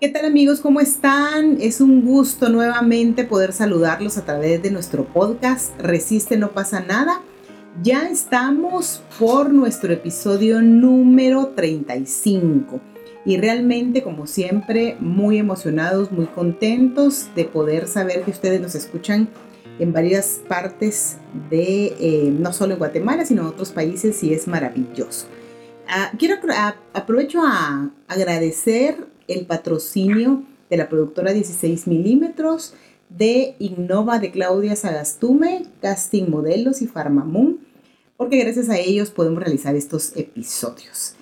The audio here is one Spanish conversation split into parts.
¿Qué tal amigos? ¿Cómo están? Es un gusto nuevamente poder saludarlos a través de nuestro podcast Resiste, no pasa nada. Ya estamos por nuestro episodio número 35 y realmente como siempre muy emocionados, muy contentos de poder saber que ustedes nos escuchan en varias partes de, eh, no solo en Guatemala, sino en otros países y es maravilloso. Ah, quiero aprovecho a agradecer el patrocinio de la productora 16 milímetros de Innova de Claudia Sagastume, Casting Modelos y Farmamoon, porque gracias a ellos podemos realizar estos episodios.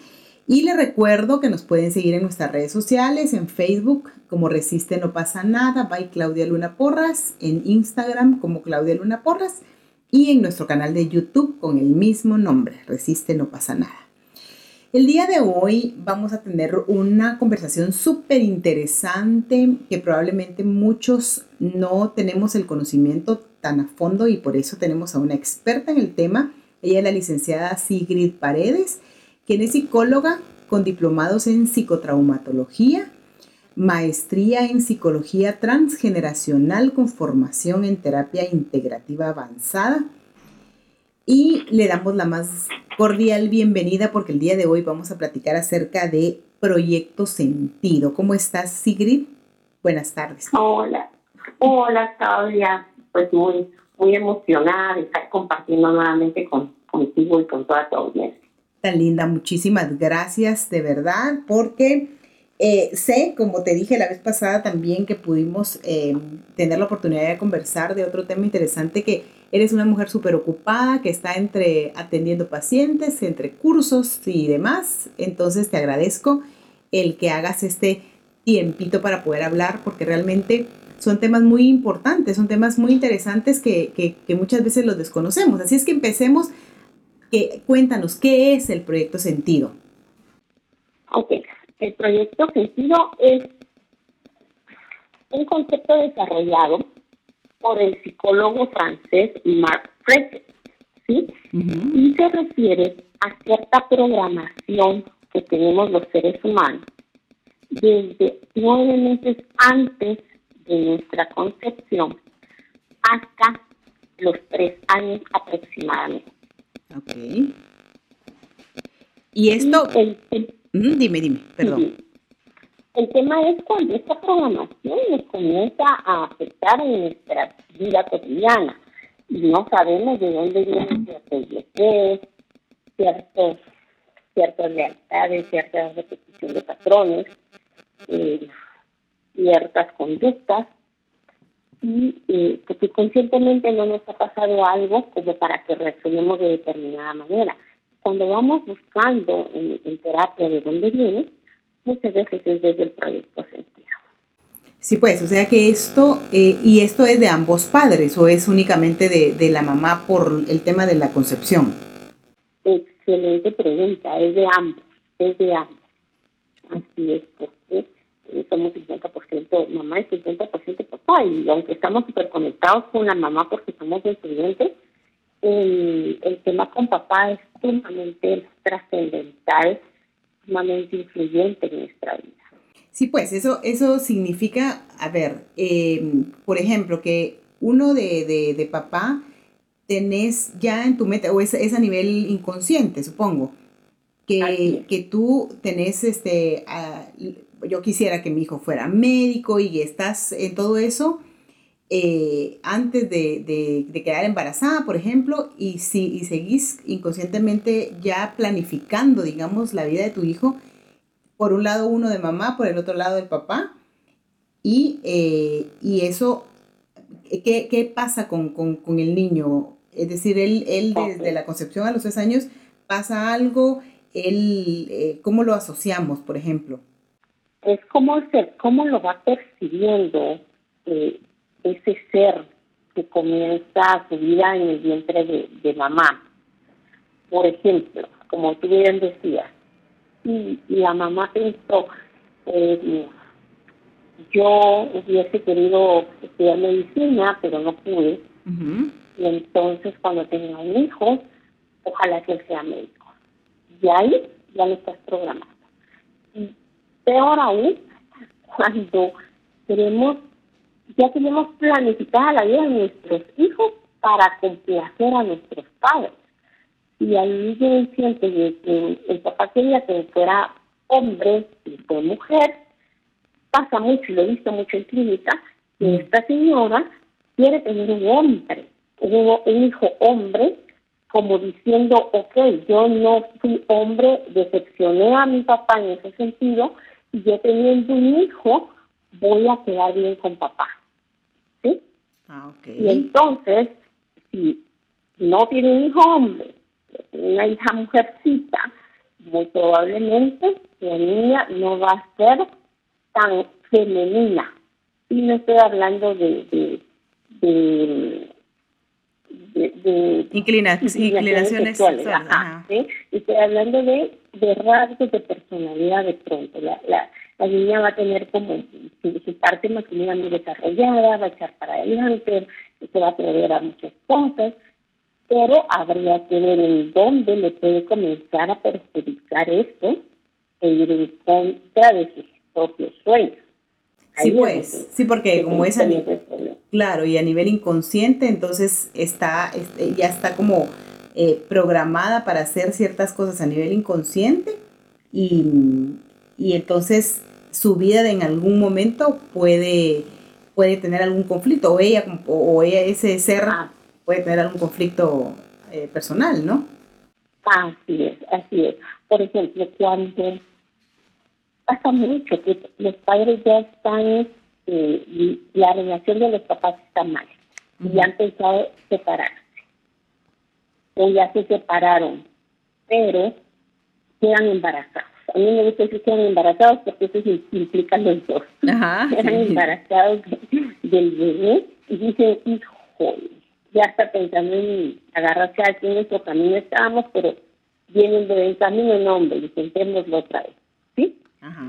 Y les recuerdo que nos pueden seguir en nuestras redes sociales, en Facebook como Resiste No Pasa Nada, by Claudia Luna Porras, en Instagram como Claudia Luna Porras y en nuestro canal de YouTube con el mismo nombre, Resiste No Pasa Nada. El día de hoy vamos a tener una conversación súper interesante que probablemente muchos no tenemos el conocimiento tan a fondo y por eso tenemos a una experta en el tema. Ella es la licenciada Sigrid Paredes, quien es psicóloga con diplomados en psicotraumatología, maestría en psicología transgeneracional con formación en terapia integrativa avanzada. Y le damos la más cordial bienvenida porque el día de hoy vamos a platicar acerca de Proyecto Sentido. ¿Cómo estás, Sigrid? Buenas tardes. Hola, hola Claudia. Pues muy, muy emocionada de estar compartiendo nuevamente con, contigo y con toda tu audiencia. Tan linda, muchísimas gracias de verdad porque eh, sé, como te dije la vez pasada también, que pudimos eh, tener la oportunidad de conversar de otro tema interesante que Eres una mujer súper ocupada que está entre atendiendo pacientes, entre cursos y demás. Entonces te agradezco el que hagas este tiempito para poder hablar porque realmente son temas muy importantes, son temas muy interesantes que, muchas veces los desconocemos. Así es que empecemos. Que, cuéntanos, ¿qué es el proyecto Sentido? Ok, el proyecto Sentido es un concepto desarrollado por el psicólogo francés Marc Fred, ¿sí? Y se refiere a cierta programación que tenemos los seres humanos desde nueve meses antes de nuestra concepción hasta los tres años aproximadamente. Ok. Y esto... dime, dime, perdón. El tema es cuando esta programación nos comienza a afectar en nuestra vida cotidiana y no sabemos de dónde vienen ciertos deseos, ciertos, ciertas lealtades, ciertas repetición de patrones, eh, ciertas conductas y eh, porque conscientemente no nos ha pasado algo como para que reaccionemos de determinada manera. Cuando vamos buscando en, en terapia de dónde viene, muchas veces es desde el proyecto sentido. Sí, pues, o sea que esto, eh, y esto es de ambos padres o es únicamente de, la mamá por el tema de la concepción. Excelente pregunta, es de ambos, es de ambos. Así es, porque eh, somos 50% mamá y 50% papá, y aunque estamos súper conectados con la mamá porque somos estudiantes, el, el tema con papá es sumamente trascendental sumamente influyente en nuestra vida. Sí, pues eso, eso significa, a ver, em, por ejemplo, que uno de, de, papá tenés ya en tu meta, o es, es a nivel inconsciente, supongo, que, que tú tenés, este, yo quisiera que mi hijo fuera médico y estás en todo eso, eh, antes de, de, quedar embarazada, por ejemplo, y si y seguís inconscientemente ya planificando, digamos, la vida de tu hijo, por un lado uno de mamá, por el otro lado del papá, y, eh, y eso, ¿qué, qué pasa con, con, con, el niño? Es decir, él, él desde la concepción a los tres años pasa algo, él, eh, ¿cómo lo asociamos, por ejemplo? Es como, cómo lo va percibiendo ese ser que comienza su vida en el vientre de, mamá. Por ejemplo, como tú bien decías, y la mamá pensó, eh, yo hubiese querido estudiar medicina, pero no pude. Y entonces cuando tenga un hijo, ojalá que él sea médico. Y ahí ya lo estás programando. Y peor aún, cuando queremos, ya tenemos planificada la vida de nuestros hijos para complacer a nuestros padres. Y ahí yo siento que el papá quería que fuera hombre y fue mujer. Pasa mucho, lo he visto mucho en clínica, que mm. esta señora quiere tener un hombre, un hijo hombre, como diciendo, ok, yo no fui hombre, decepcioné a mi papá en ese sentido, y yo teniendo un hijo, voy a quedar bien con papá. Ah, Y entonces, si no tiene un hijo hombre, una hija mujercita, muy probablemente la niña no va a ser tan femenina. Y no estoy hablando de, de, de de, inclinaciones, sexuales. Estoy hablando de, de rasgos de personalidad de pronto. La, la, la niña va a tener como su, parte masculina muy desarrollada, va a echar para adelante, se va a atrever a muchas cosas, pero habría que ver en dónde le puede comenzar a perjudicar esto e ir en contra de sus propios sueños. Sí, pues, sí, porque como es a nivel, claro, y a nivel inconsciente, entonces está, este, ya está como eh, programada para hacer ciertas cosas a nivel inconsciente y, y entonces su vida en algún momento puede, puede tener algún conflicto o ella, o, ella ese ser ah. puede tener algún conflicto eh, personal, ¿no? Así es, así es. Por ejemplo, cuando pasa mucho que los padres ya están, eh, la relación de los papás está mal y han pensado separarse. O ya se separaron, pero quedan embarazados. A mí me gusta decir que quedan embarazados porque eso implica los dos. quedan embarazados del bebé y dicen, hijo, ya está pensando en agarrarse aquí en nuestro camino estábamos, pero vienen de camino en hombre, y sentémoslo otra vez. ¿Sí?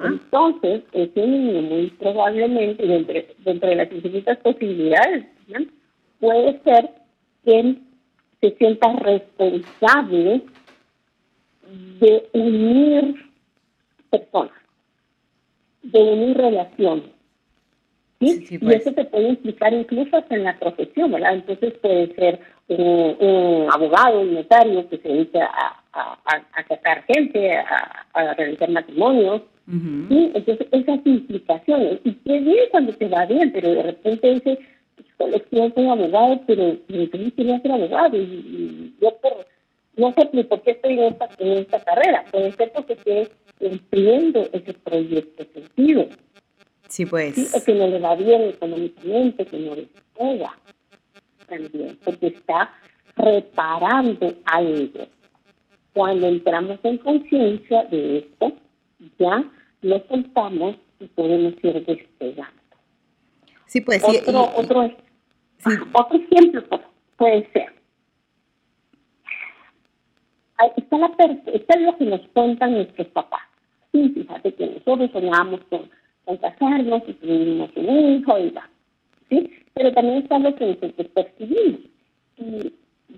Entonces, ese niño muy probablemente, dentro, de las infinitas posibilidades, puede ser que se sienta responsable de unir personas, de unir relaciones. ¿sí? Y pues. eso se puede implicar incluso hasta en la profesión, ¿verdad? Entonces puede ser un, abogado, un notario que se dedica a, a, a, casar gente, a, realizar matrimonios, ¿sí? Entonces esas implicaciones, y qué bien cuando te va bien, pero de repente dice, pues, yo soy abogado, pero yo quería ser abogado, y, yo por, no sé ni por qué estoy en esta, en esta carrera, puede ser porque cumpliendo ese proyecto sentido. Sí, pues. ¿sí? O que no le va bien económicamente, que no le pega también, porque está reparando algo. Cuando entramos en conciencia de esto, ya lo soltamos y podemos ir despegando. Sí, pues otro, sí. Otro, otro ejemplo puede ser. Está, la, está lo que nos cuentan nuestros papás. Sí, fíjate que nosotros soñábamos con, con casarnos y tuvimos un hijo y va. ¿sí? Pero también está lo que nosotros percibimos. Y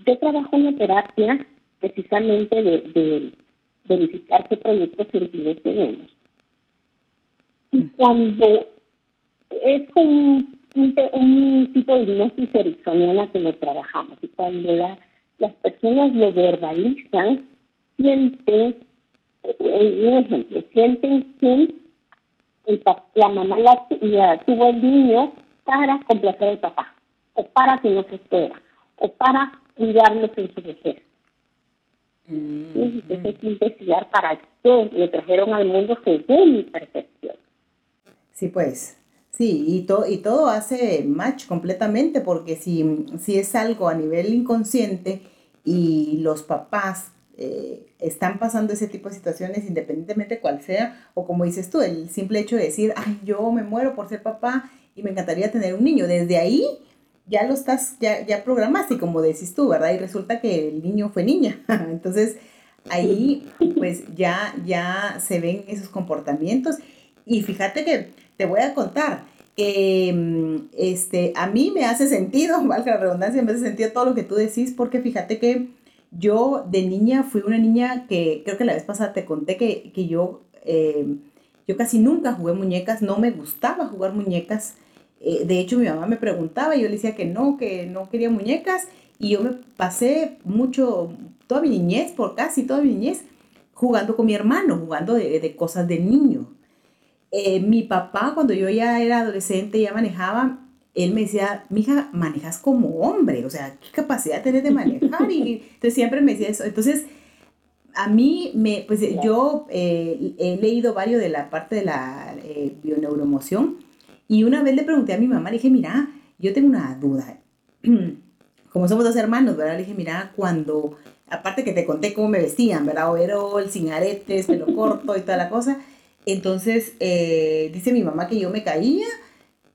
yo trabajo en la terapia precisamente de, de verificar qué proyectos científicos tenemos. Y mm. cuando es un, un, tipo de hipnosis ericksoniana que lo trabajamos, y cuando las personas lo verbalizan, sienten, un ejemplo, sienten que la mamá la, tuvo el niño para complacer al papá, o para que no se espera, o para cuidarlos en su vejez. Mm -hmm. que investigar para qué le trajeron al mundo según mi percepción. Sí, pues. Sí, y, to y todo hace match completamente porque si, si es algo a nivel inconsciente y los papás eh, están pasando ese tipo de situaciones independientemente cuál sea, o como dices tú, el simple hecho de decir, ay, yo me muero por ser papá y me encantaría tener un niño, desde ahí ya lo estás, ya, ya programaste, como decís tú, ¿verdad? Y resulta que el niño fue niña. Entonces, ahí pues ya, ya se ven esos comportamientos. Y fíjate que te voy a contar que mm, este, a mí me hace sentido, valga la redundancia, me hace sentido todo lo que tú decís, porque fíjate que yo de niña fui una niña que creo que la vez pasada te conté que, yo eh, yo casi nunca jugué muñecas, no me gustaba jugar muñecas. Eh, de hecho, mi mamá me preguntaba yo le decía que no, que no quería muñecas. Y yo me pasé mucho, toda mi niñez, por casi toda mi niñez, jugando con mi hermano, jugando de, cosas de niño. Eh, mi papá, cuando yo ya era adolescente, ya manejaba, él me decía, mija, manejas como hombre, o sea, ¿qué capacidad tienes de manejar? Y entonces siempre me decía eso. Entonces, a mí, me, pues yo eh, he leído varios de la parte de la eh, bioneuromoción y una vez le pregunté a mi mamá, le dije, mira, yo tengo una duda. Como somos dos hermanos, ¿verdad? Le dije, mira, cuando, aparte que te conté cómo me vestían, ¿verdad? Overol, sin aretes, pelo corto y toda la cosa. Entonces, eh, dice mi mamá que yo me caía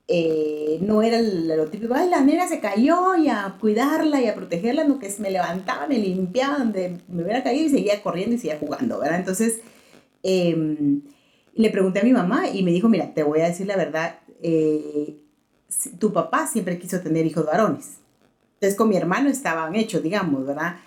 eh, no era lo típico, ay, la nena se cayó y a cuidarla y a protegerla, no que me levantaba, me limpiaba donde me hubiera caído y seguía corriendo y seguía jugando, ¿verdad? Entonces, em, le pregunté a mi mamá y me dijo, mira, te voy a decir la verdad, eh, tu papá siempre quiso tener hijos varones. Entonces, con mi hermano estaban hechos, digamos, ¿verdad?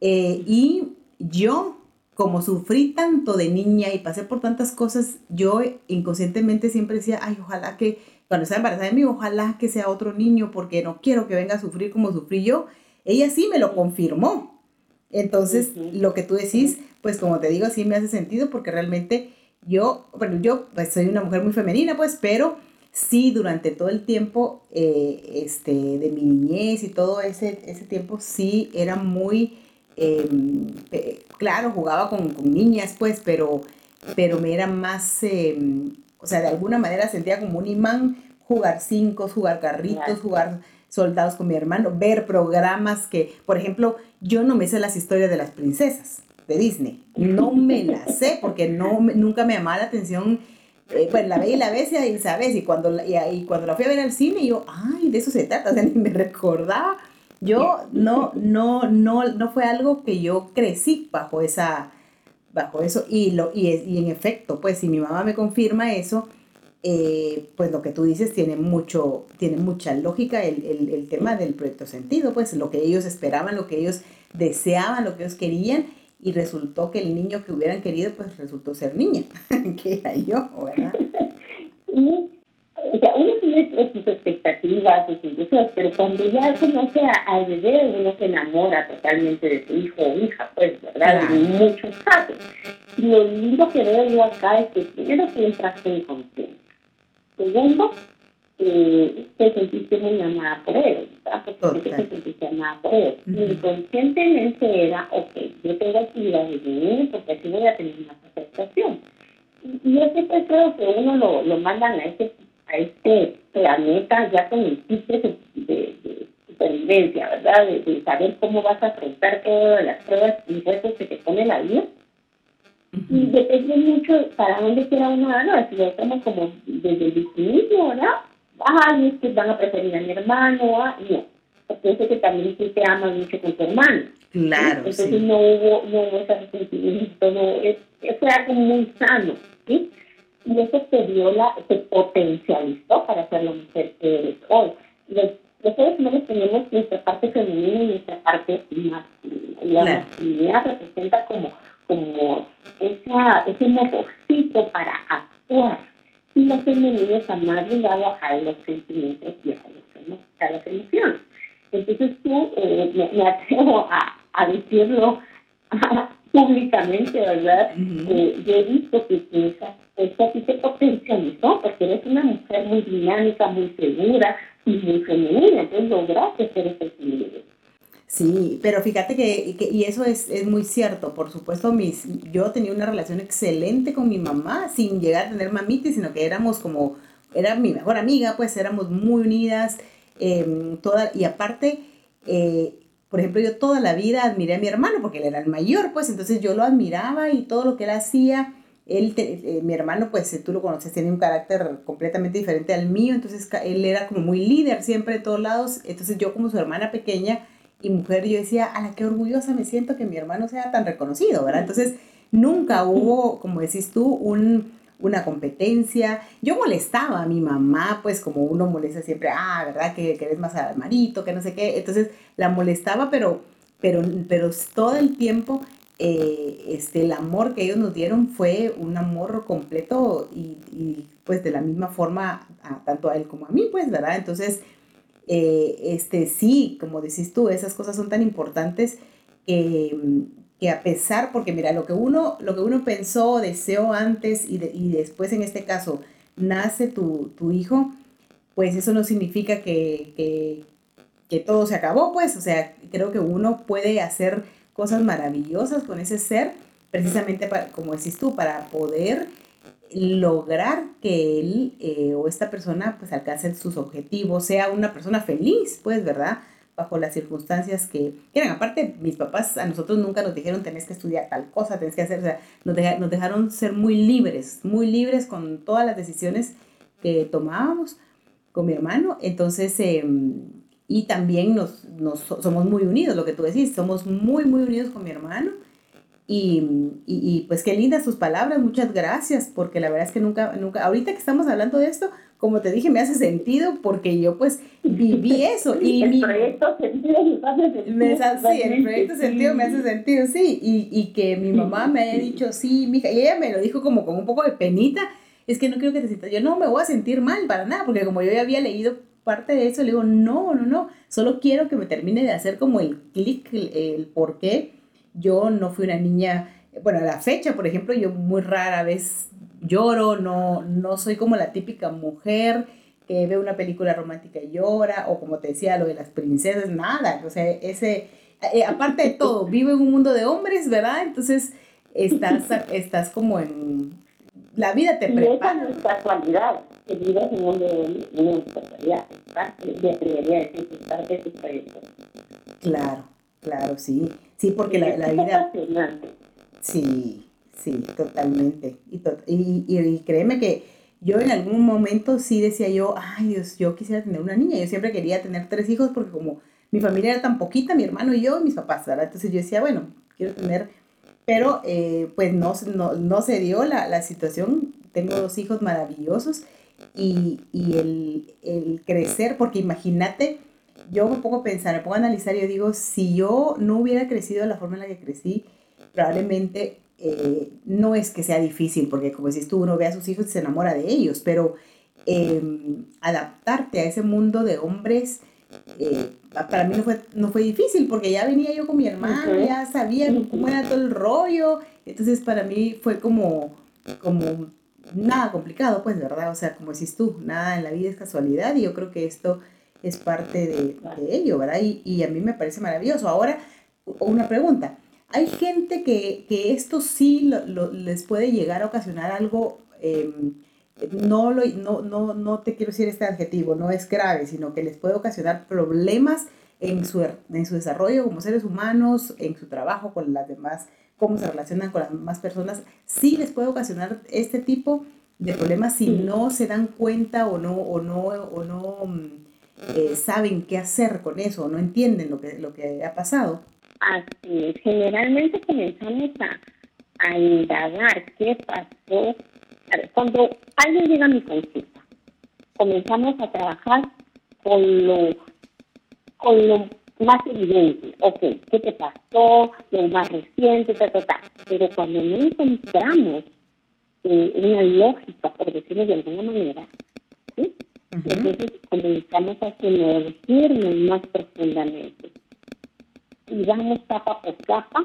Eh, y yo, como sufrí tanto de niña y pasé por tantas cosas, yo inconscientemente siempre decía, ay, ojalá que cuando estaba embarazada de mí, ojalá que sea otro niño porque no quiero que venga a sufrir como sufrí yo. Ella sí me lo confirmó. Entonces, lo que tú decís, pues como te digo, sí me hace sentido porque realmente yo, bueno, yo pues, soy una mujer muy femenina, pues, pero sí durante todo el tiempo eh, este, de mi niñez y todo ese, ese tiempo, sí era muy, em, claro, jugaba con, con, niñas, pues, pero, pero me era más em, o sea, de alguna manera sentía como un imán jugar cinco, jugar carritos, jugar soldados con mi hermano, ver programas que, por ejemplo, yo no me sé las historias de las princesas de Disney. No me las sé porque no, nunca me llamaba la atención. Eh, pues la ve y la bestia y sabes, y cuando, y, y, cuando la fui a ver al cine, yo, ay, de eso se trata, o sea, ni me recordaba. Yo no, no, no, no fue algo que yo crecí bajo esa, bajo eso. Y, lo, y, y en efecto, pues si mi mamá me confirma eso, eh, pues lo que tú dices tiene, mucho, tiene mucha lógica el, el, el, tema del proyecto sentido, pues lo que ellos esperaban, lo que ellos deseaban, lo que ellos querían, y resultó que el niño que hubieran querido, pues resultó ser niña, que era yo, ¿verdad? o sea, uno tiene sus expectativas, sus ilusiones, pero cuando ya conoce al bebé, uno se enamora totalmente de su hijo o hija, pues, ¿verdad? En muchos casos. Y lo lindo que veo yo acá es que primero que entraste en confianza. Segundo, eh, te sentiste muy amada por él, ¿verdad? Porque te sentiste amada por él. Inconscientemente era, ok, yo tengo actividades de niño porque así voy a tener más aceptación. Y yo siempre creo que uno lo, lo mandan a ese a este planeta ya con el tipo de, de, supervivencia, ¿verdad? De, saber cómo vas a afrontar todas las pruebas y retos que te pone la vida. Y depende mucho para dónde quiera uno dar, si lo estamos como desde el victimismo, ¿verdad? Ay, es que van a preferir a mi hermano, ¿ah? no. Porque sé que también tú te amas mucho con tu hermano. Claro. Entonces no hubo, no hubo ese resentimiento, no, es, fue algo muy sano, ¿sí? Y eso te dio la, te potencializó para ser la mujer que eres hoy. Los, seres humanos tenemos nuestra parte femenina y nuestra parte masculina. Y la masculinidad representa como, como esa, ese motorcito para actuar. Y la femenina está más ligado a los sentimientos y a, las emociones. Entonces tú, eh, me, atrevo a, a decirlo públicamente, ¿verdad? Eh, yo he visto que esa esto aquí se potencializó porque eres una mujer muy dinámica, muy segura y muy femenina, entonces lograste ser ese equilibrio. Sí, pero fíjate que, y eso es, es, muy cierto, por supuesto, mis, yo tenía una relación excelente con mi mamá, sin llegar a tener mamitis, sino que éramos como, era mi mejor amiga, pues éramos muy unidas, eh, toda, y aparte, eh, por ejemplo, yo toda la vida admiré a mi hermano, porque él era el mayor, pues entonces yo lo admiraba y todo lo que él hacía, él, eh, mi hermano, pues tú lo conoces, tiene un carácter completamente diferente al mío, entonces él era como muy líder siempre de todos lados, entonces yo como su hermana pequeña y mujer, yo decía, a la que orgullosa me siento que mi hermano sea tan reconocido, ¿verdad? Entonces nunca hubo, como decís tú, un, una competencia. Yo molestaba a mi mamá, pues como uno molesta siempre, ah, ¿verdad? Que, que eres más hermanito, que no sé qué. Entonces la molestaba, pero, pero, pero todo el tiempo eh, este, el amor que ellos nos dieron fue un amor completo y, pues de la misma forma tanto a él como a mí, pues, ¿verdad? Entonces, eh, este, sí, como decís tú, esas cosas son tan importantes que, que, a pesar, porque mira, lo que uno, lo que uno pensó, deseó antes y, y después en este caso nace tu, tu, hijo, pues eso no significa que, que, que todo se acabó, pues, o sea, creo que uno puede hacer cosas maravillosas con ese ser, precisamente para, como decís tú, para poder lograr que él eh, o esta persona pues alcance sus objetivos, sea una persona feliz, pues, ¿verdad? Bajo las circunstancias que eran. Aparte, mis papás a nosotros nunca nos dijeron tenés que estudiar tal cosa, tenés que hacer, o sea, nos, nos dejaron ser muy libres, muy libres con todas las decisiones que tomábamos con mi hermano. Entonces, em, y también nos, nos, somos muy unidos, lo que tú decís, somos muy, muy unidos con mi hermano. Y, y, pues qué lindas sus palabras, muchas gracias, porque la verdad es que nunca, nunca, ahorita que estamos hablando de esto, como te dije, me hace sentido porque yo pues viví eso. Y el proyecto sentido me hace sentido. sí, el proyecto sentido me hace sentido, sí. Y, y que mi mamá me haya dicho, sí, mija, y ella me lo dijo como con un poco de penita, es que no quiero que te sientas, yo no me voy a sentir mal para nada, porque como yo ya había leído parte de eso, le digo, no, no, no, solo quiero que me termine de hacer como el clic, el, por qué yo no fui una niña, bueno, a la fecha, por ejemplo, yo muy rara vez lloro, no, no soy como la típica mujer que ve una película romántica y llora, o como te decía, lo de las princesas, nada, o sea, ese, eh, aparte de todo, vivo en un mundo de hombres, ¿verdad? Entonces, estás, estás como en, la vida te prepara. Y esa no es casualidad que vivas en un de una casualidad, es parte, de decir, es parte de tu proyecto. Claro, claro, sí. Sí, porque la, la vida... Sí, sí, totalmente. Y, y, y, créeme que yo en algún momento sí decía yo, ay Dios, yo quisiera tener una niña. Yo siempre quería tener tres hijos porque como mi familia era tan poquita, mi hermano y yo, y mis papás, ¿verdad? Entonces yo decía, bueno, quiero tener pero eh, pues no, no, no, se dio la, la, situación. Tengo dos hijos maravillosos y, y el, el, crecer, porque imagínate, yo me pongo a pensar, me pongo a analizar y digo, si yo no hubiera crecido de la forma en la que crecí, probablemente eh, no es que sea difícil, porque como decís tú, uno ve a sus hijos y se enamora de ellos, pero em, adaptarte a ese mundo de hombres eh, para mí no fue, no fue difícil porque ya venía yo con mi hermano, ya sabía cómo era todo el rollo, entonces para mí fue como, como nada complicado, pues, ¿verdad? O sea, como decís tú, nada en la vida es casualidad y yo creo que esto es parte de, ello, ¿verdad? Y, y, a mí me parece maravilloso. Ahora, una pregunta. Hay gente que, que esto sí lo, les puede llegar a ocasionar algo eh, no, lo, no, no, no te quiero decir este adjetivo, no es grave, sino que les puede ocasionar problemas en su, en su desarrollo como seres humanos, en su trabajo con las demás, cómo se relacionan con las demás personas, sí les puede ocasionar este tipo de problemas si no se dan cuenta o no, o no, o no mm, eh, saben qué hacer con eso, o no entienden lo que, lo que ha pasado. Así generalmente comenzamos a, a indagar qué pasó cuando alguien llega a mi consulta, comenzamos a trabajar con lo, con lo más evidente. Ok, ¿qué te pasó? Lo más reciente, ta, ta, ta. Pero cuando no encontramos eh, una lógica, por decirlo de alguna manera, ¿sí? entonces comenzamos a sumergirnos más profundamente. Y vamos capa por capa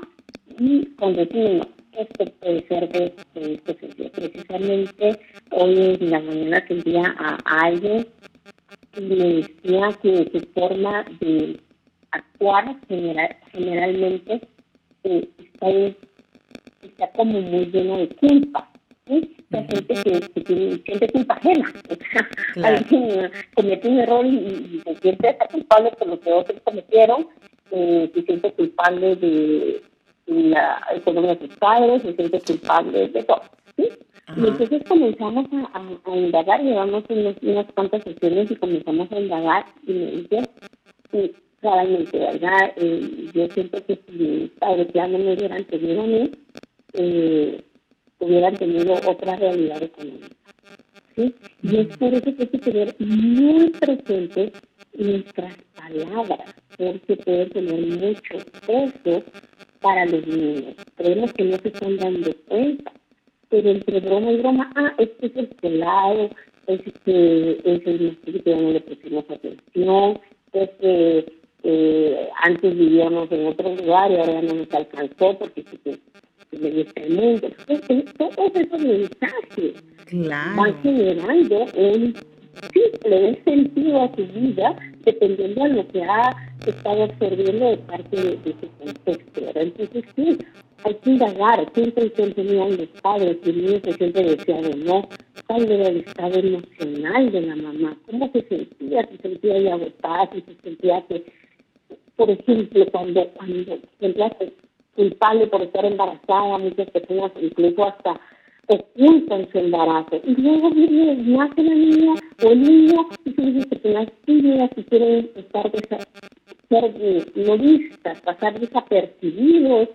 y con decirnos, esto puede ser de, este sentido. Precisamente hoy en la mañana tendría a, alguien que me decía que su forma de actuar general, generalmente eh, está, está como muy llena de culpa. ¿sí? La gente que, tiene, siente culpa ajena. alguien comete un error y, se siente culpable por lo que otros cometieron, eh, se siente culpable de la economía de sus padres, se siente culpable de todo. ¿sí? Y entonces comenzamos a, a, indagar, llevamos unas, unas cuantas sesiones y comenzamos a indagar y me dice, claramente, ¿verdad? Eh, yo siento que si mis padres ya no me hubieran tenido a mí, eh, hubieran tenido otra realidad económica. ¿sí? Y es por eso que hay que tener muy presente nuestras palabras, porque puede tener mucho peso para los niños. Creemos que no se están dando cuenta, pero entre broma y broma, ah, este es el pelado, este es el que no le pusimos atención, es que eh, antes vivíamos en otro lugar y ahora no nos alcanzó porque se, se me dio tremendo. Todos esos mensajes van generando un simple sentido a su vida dependiendo de lo que ha estado absorbiendo de parte de, ese contexto. Entonces, sí, hay que indagar qué intención tenían los padres, si el niño se siente deseado o no, cuál era el estado emocional de la mamá, cómo se sentía, se sentía ya agotada, si se sentía que, por ejemplo, cuando, cuando se sentía culpable por estar embarazada, muchas personas incluso hasta ocultan su embarazo. Y luego viene, nace la niña o el niño y se dice que las tímidas y quieren estar ser no vistas, pasar desapercibidos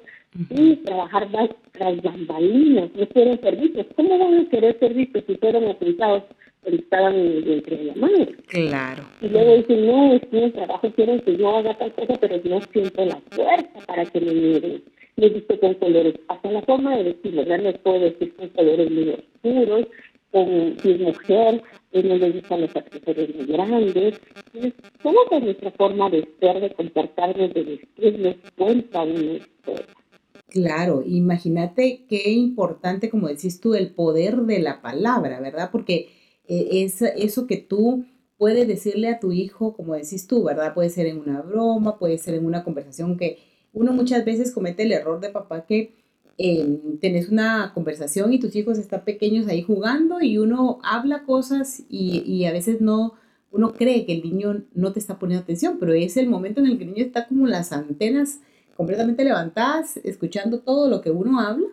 y trabajar tras bambalinas, no quieren servicios. ¿Cómo van a querer servicios si fueron ocultados estaban en el vientre de la madre? Claro. Y luego dicen, no, es que el trabajo quieren que yo haga tal cosa, pero no siento la fuerza para que me miren le visto con colores, hasta la forma de vestir, ¿verdad? No puedo decir con colores muy oscuros, con si es mujer, eh, no le gustan los accesorios muy grandes. Entonces, toda nuestra forma de ser, de comportarnos, de vestir, nos cuenta una historia. Claro, imagínate qué importante, como decís tú, el poder de la palabra, ¿verdad? Porque eh, es eso que tú puedes decirle a tu hijo, como decís tú, ¿verdad? Puede ser en una broma, puede ser en una conversación que uno muchas veces comete el error de papá que eh, tenés una conversación y tus hijos están pequeños ahí jugando y uno habla cosas y, y, a veces no, uno cree que el niño no te está poniendo atención, pero es el momento en el que el niño está como las antenas completamente levantadas, escuchando todo lo que uno habla,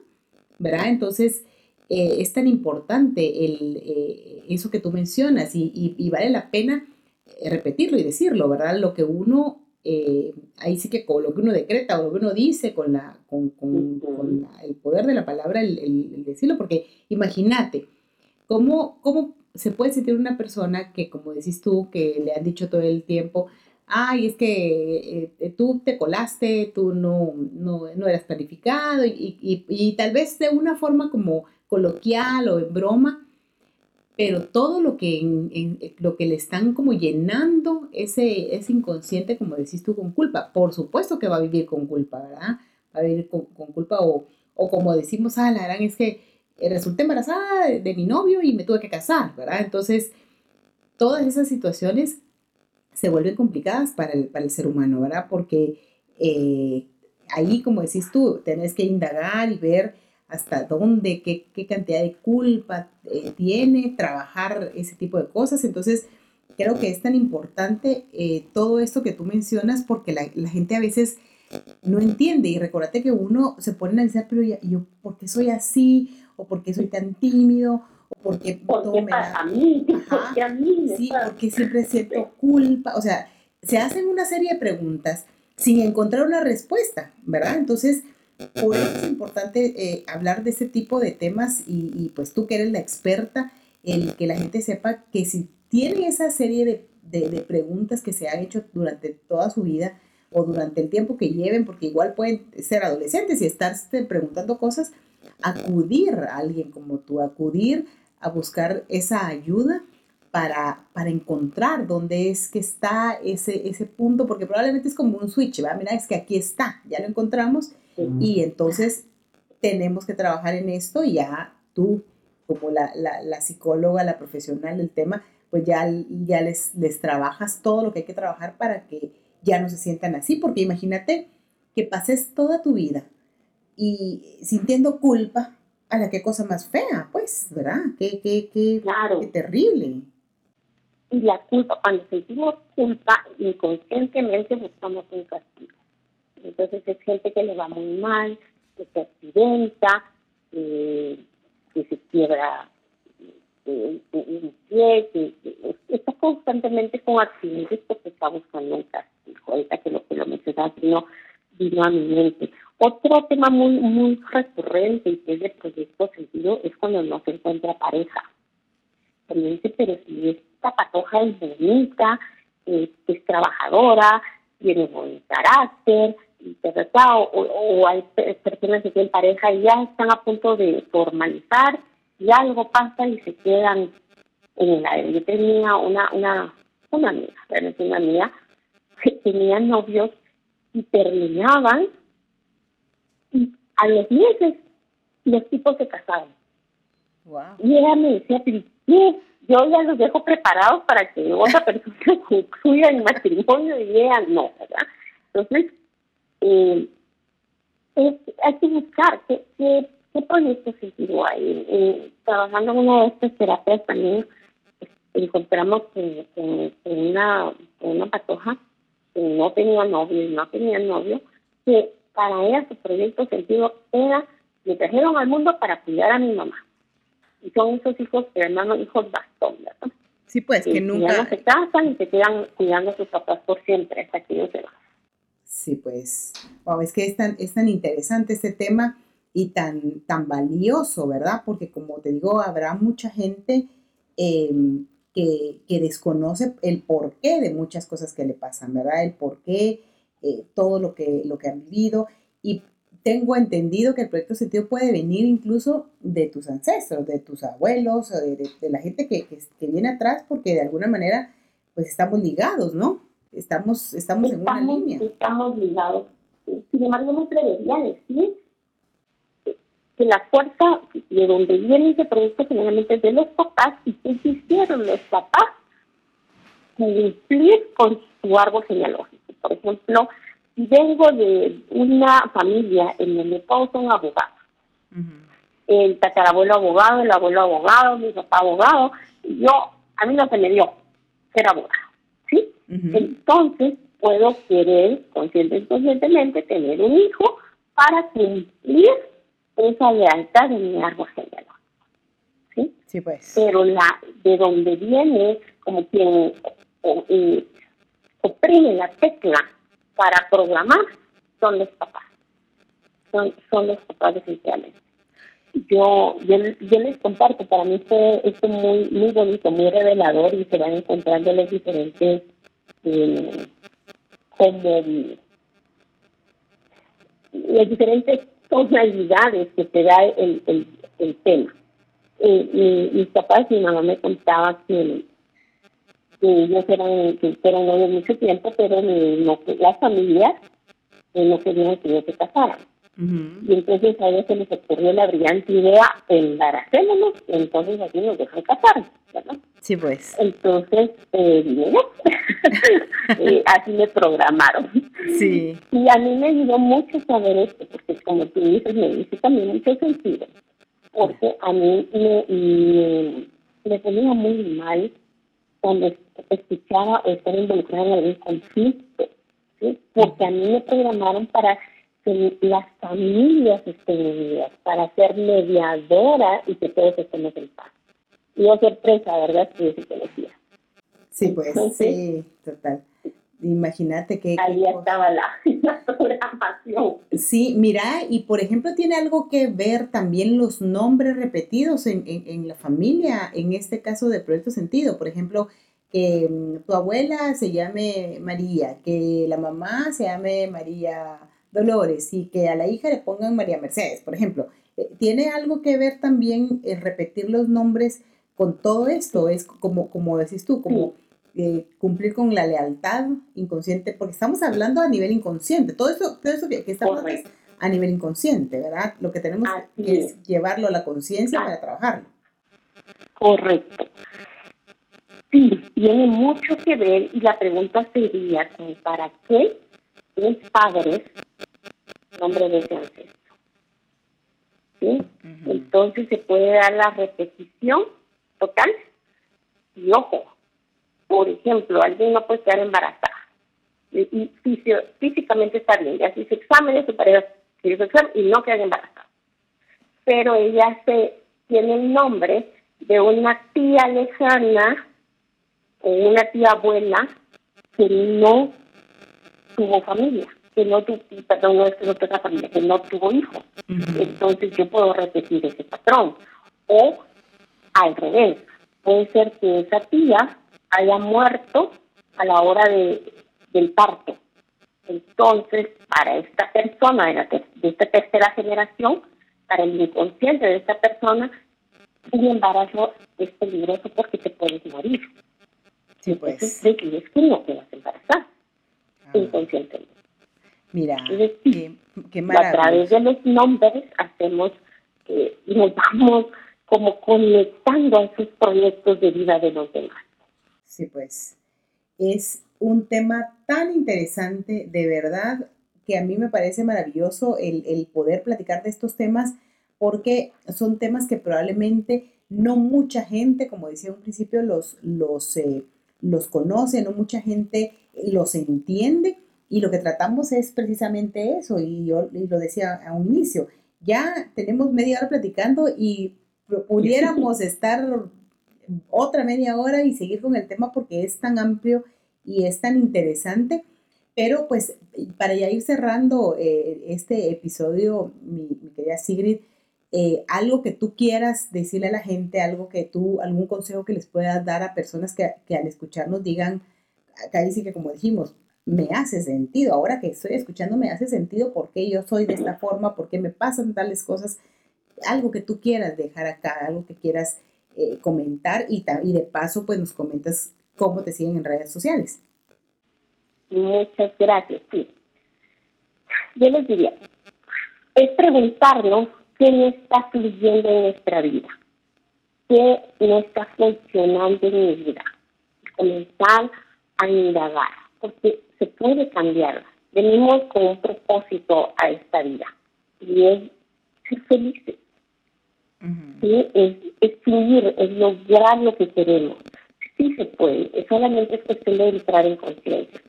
¿verdad? Entonces, eh, es tan importante el, eh, eso que tú mencionas y, y, y vale la pena repetirlo y decirlo, ¿verdad? Lo que uno eh, ahí sí que con lo que uno decreta o lo que uno dice, con, la, con, el poder de la palabra, el, decirlo, porque imagínate, ¿cómo, ¿cómo se puede sentir una persona que, como decís tú, que le han dicho todo el tiempo, ay, es que eh, tú te colaste, tú no, no, eras planificado, y, y, tal vez de una forma como coloquial o en broma, pero todo lo que, en, lo que le están como llenando ese, ese inconsciente, como decís tú, con culpa. Por supuesto que va a vivir con culpa, ¿verdad? Va a vivir con, culpa o, o, como decimos, ah, la gran es que resulté embarazada de, mi novio y me tuve que casar, ¿verdad? Entonces, todas esas situaciones se vuelven complicadas para el, para el ser humano, ¿verdad? Porque eh, ahí, como decís tú, tenés que indagar y ver hasta dónde, qué, cantidad de culpa eh, tiene trabajar ese tipo de cosas. Entonces, creo que es tan importante eh, todo esto que tú mencionas porque la, gente a veces no entiende y recordate que uno se pone a decir, pero yo, ¿por qué soy así? ¿O por qué soy tan tímido? ¿O por qué todo me da... a mí? Ajá, a mí sí, porque siempre siento culpa. O sea, se hacen una serie de preguntas sin encontrar una respuesta, ¿verdad? Entonces, por eso es importante eh, hablar de ese tipo de temas y, pues tú que eres la experta, el que la gente sepa que si tienen esa serie de, de, preguntas que se han hecho durante toda su vida o durante el tiempo que lleven, porque igual pueden ser adolescentes y estarse preguntando cosas, acudir a alguien como tú, acudir a buscar esa ayuda para, para encontrar dónde es que está ese, ese punto, porque probablemente es como un switch, ¿va? Mira, es que aquí está, ya lo encontramos y entonces tenemos que trabajar en esto y ya tú, como la, la, psicóloga, la profesional del tema, pues ya, ya les, les trabajas todo lo que hay que trabajar para que ya no se sientan así, porque imagínate que pases toda tu vida y sintiendo culpa, a la qué cosa más fea, pues, ¿verdad? Qué, qué, qué, claro. qué terrible. Y la culpa, cuando sentimos culpa, inconscientemente buscamos un castigo. Entonces es gente que le va muy mal, que se accidenta, que se quiebra eh, un pie, que, está constantemente con accidentes porque está buscando un castigo. Ahorita que lo que lo mencionaste no vino a mi mente. Otro tema muy muy recurrente y que es de proyecto sentido es cuando no se encuentra pareja. También dice, pero si esta patoja es bonita, eh, es trabajadora, tiene buen carácter, o, o, hay personas que tienen pareja y ya están a punto de formalizar y algo pasa y se quedan en el aire. Yo tenía una, una, una amiga, realmente una amiga, que tenía novios y terminaban y a los meses los tipos se casaban. Y ella me decía, pero yo ya los dejo preparados para que otra persona concluya el matrimonio y ella no, ¿verdad? Entonces, eh, hay que buscar qué, qué, qué hay. Eh, trabajando en una de estas terapias también encontramos que, una, una patoja que no tenía novio y no tenía novio, que para ella su proyecto sentido era, me trajeron al mundo para cuidar a mi mamá. Y son esos hijos, hermanos, hijos bastón, ¿verdad? Sí, pues, que, nunca... Ya no se casan y se quedan cuidando a sus papás por siempre hasta que ellos se van. Sí, pues, wow, es que es tan, es tan interesante este tema y tan, tan valioso, ¿verdad? Porque como te digo, habrá mucha gente em, que, que, desconoce el porqué de muchas cosas que le pasan, ¿verdad? El porqué, eh, todo lo que, lo que han vivido. Y tengo entendido que el proyecto sentido puede venir incluso de tus ancestros, de tus abuelos, o de, la gente que, que, viene atrás, porque de alguna manera, pues estamos ligados, ¿no? Estamos, estamos, en una línea. Estamos ligados. Sin embargo, me atrevería a decir que la fuerza de donde viene ese proyecto generalmente es de los papás y qué hicieron los papás cumplir con su árbol genealógico. Por ejemplo, si vengo de una familia en donde todos son abogados, el tatarabuelo abogado, el abuelo abogado, mi papá abogado, yo, a mí no se me dio ser abogado, ¿sí? Entonces, puedo querer consciente inconscientemente tener un hijo para cumplir esa lealtad de mi árbol genealógico. ¿sí? sí, pues. Pero la de donde viene como quien oprime la tecla para programar son los papás. Son, son los papás definitivamente. Yo, yo, yo les comparto, para mí fue esto muy, muy bonito, muy revelador y se van encontrando los diferentes eh, como las diferentes tonalidades que te da el, el, el tema. Eh, mis papás, mi mamá me contaba que, que ellos eran, que eran novios mucho tiempo, pero no, las familias eh, no querían que ellos se Y entonces a ellos se les ocurrió la brillante idea, embaracémonos, y entonces así nos dejan casar, ¿verdad? Sí, pues. Entonces, eh, eh, así me programaron. Sí. Y a mí me ayudó mucho saber esto, porque como tú dices, me dice también mucho sentido. Porque a mí me, me, ponía muy mal cuando escuchaba o estar involucrada en algún conflicto, ¿sí? Porque a mí me programaron para que las familias estén unidas, para ser mediadora y que todos estemos en paz. Y yo sorpresa, ¿verdad? Que yo conocía. Sí, pues, sí, total. Imagínate que... Ahí estaba la, programación. Sí, mira, y por ejemplo tiene algo que ver también los nombres repetidos en, en, la familia, en este caso de Proyecto Sentido. Por ejemplo, que mm, tu abuela se llame María, que la mamá se llame María Dolores y que a la hija le pongan María Mercedes, por ejemplo. Eh, ¿Tiene algo que ver también el repetir los nombres con todo esto? Es como, como decís tú, como eh, cumplir con la lealtad inconsciente, porque estamos hablando a nivel inconsciente. Todo eso, todo eso que, que estamos es a nivel inconsciente, ¿verdad? Lo que tenemos es, llevarlo a la conciencia para trabajarlo. Correcto. Sí, tiene mucho que ver y la pregunta sería, ¿para qué los padres nombre de ese ancestro. ¿Sí? Entonces se puede dar la repetición total y ojo, por ejemplo, alguien no puede quedar embarazada y, físicamente está bien, ya se hizo exámenes, su pareja se hizo examen y no queda embarazada. Pero ella se tiene el nombre de una tía lejana o una tía abuela que no tuvo familia que no tuvo, perdón, no es que no tenga familia, que no tuvo hijos. Entonces yo puedo repetir ese patrón. O al revés, puede ser que esa tía haya muerto a la hora de, del parto. Entonces, para esta persona de, la de esta tercera generación, para el inconsciente de esta persona, el embarazo es peligroso porque te puedes morir. Sí, pues. Entonces decides que no te vas a embarazar ah. inconscientemente. Mira, qué, qué A través de los nombres hacemos que nos vamos como conectando a esos proyectos de vida de los demás. Sí, pues es un tema tan interesante, de verdad, que a mí me parece maravilloso el, el poder platicar de estos temas porque son temas que probablemente no mucha gente, como decía un principio, los, los, eh, los conoce, no mucha gente los entiende. Y lo que tratamos es precisamente eso, y yo lo decía a un inicio, ya tenemos media hora platicando y pudiéramos estar otra media hora y seguir con el tema porque es tan amplio y es tan interesante. Pero pues para ya ir cerrando eh, este episodio, mi, mi querida Sigrid, eh, algo que tú quieras decirle a la gente, algo que tú, algún consejo que les puedas dar a personas que, que al escucharnos digan, acá dice que como dijimos, me hace sentido, ahora que estoy escuchando me hace sentido por qué yo soy de esta forma, por qué me pasan tales cosas, algo que tú quieras dejar acá, algo que quieras eh, comentar y, y de paso pues nos comentas cómo te siguen en redes sociales. Muchas gracias, sí. Yo les diría, es preguntarnos qué no está fluyendo en nuestra vida, qué no está funcionando en mi vida. Comenzar a indagar, porque se puede cambiar. Venimos con un propósito a esta vida y es ser felices. ¿sí? es, es fluir, es lograr lo que queremos. Sí se puede, solamente es cuestión de entrar en conciencia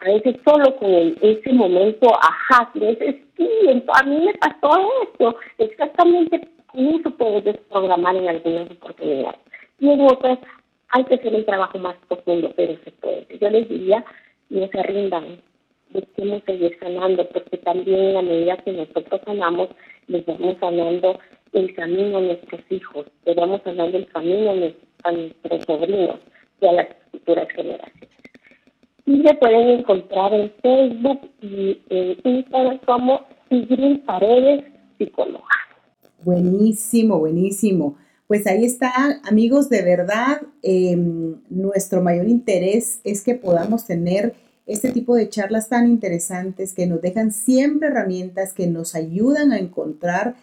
a veces solo con ese momento, ajá, a veces sí, a mí me pasó esto, exactamente eso puedes desprogramar en algunas oportunidades. Y en otras hay que hacer un trabajo más profundo, pero se puede. Yo les diría, no se rindan, busquemos seguir sanando, porque también en la medida que nosotros sanamos, les vamos sanando el camino a nuestros hijos, les vamos sanando el camino a nuestros sobrinos y a las futuras generaciones y se pueden encontrar en Facebook y en Instagram como Sigrid Paredes, psicóloga. Buenísimo, buenísimo. Pues ahí está, amigos, de verdad, em, nuestro mayor interés es que podamos tener este tipo de charlas tan interesantes que nos dejan siempre herramientas que nos ayudan a encontrar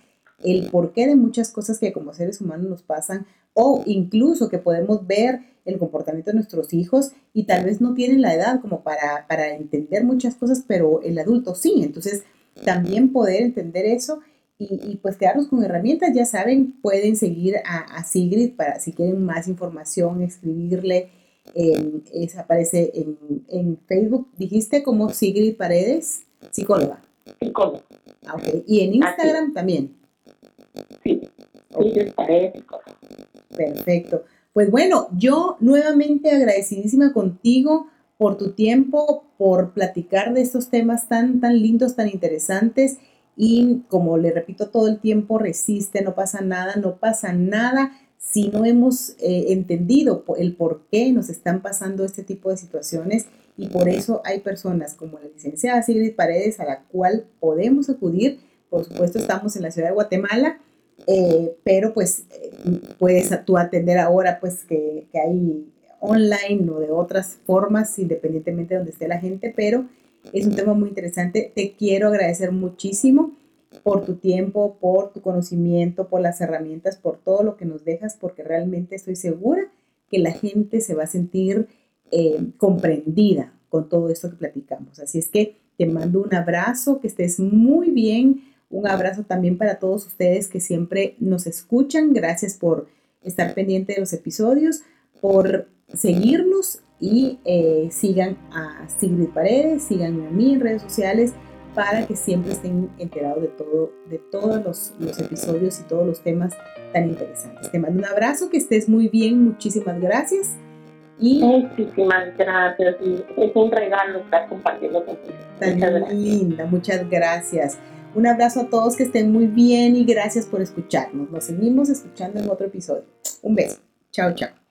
el porqué de muchas cosas que como seres humanos nos pasan o incluso que podemos ver el comportamiento de nuestros hijos y tal vez no tienen la edad como para, para entender muchas cosas, pero el adulto sí. Entonces, también poder entender eso y, pues quedarnos con herramientas, ya saben, pueden seguir a, Sigrid para si quieren más información, escribirle. aparece en, en, Facebook, dijiste como Sigrid Paredes, psicóloga. Psicóloga. Ah, y en Instagram también. Sí, Sigrid Paredes, psicóloga. Perfecto. Pues bueno, yo nuevamente agradecidísima contigo por tu tiempo, por platicar de estos temas tan, tan lindos, tan interesantes. Y como le repito todo el tiempo, resiste, no pasa nada, no pasa nada si no hemos eh, entendido el por qué nos están pasando este tipo de situaciones. Y por eso hay personas como la licenciada Sigrid Paredes a la cual podemos acudir. Por supuesto, estamos en la ciudad de Guatemala eh, pero pues eh, puedes tú atender ahora pues que, que, hay online o de otras formas independientemente de donde esté la gente, pero es un tema muy interesante. Te quiero agradecer muchísimo por tu tiempo, por tu conocimiento, por las herramientas, por todo lo que nos dejas, porque realmente estoy segura que la gente se va a sentir eh, comprendida con todo esto que platicamos. Así es que te mando un abrazo, que estés muy bien un abrazo también para todos ustedes que siempre nos escuchan. Gracias por estar pendiente de los episodios, por seguirnos y eh, sigan a Sigrid Paredes, sigan a mí en redes sociales para que siempre estén enterados de todo, de todos los, los episodios y todos los temas tan interesantes. Te mando un abrazo, que estés muy bien, muchísimas gracias. Y Muchísimas gracias. Es un regalo estar compartiendo contigo. Tan linda, muchas gracias. Un abrazo a todos, que estén muy bien y gracias por escucharnos. Nos seguimos escuchando en otro episodio. Un beso. Chao, chao.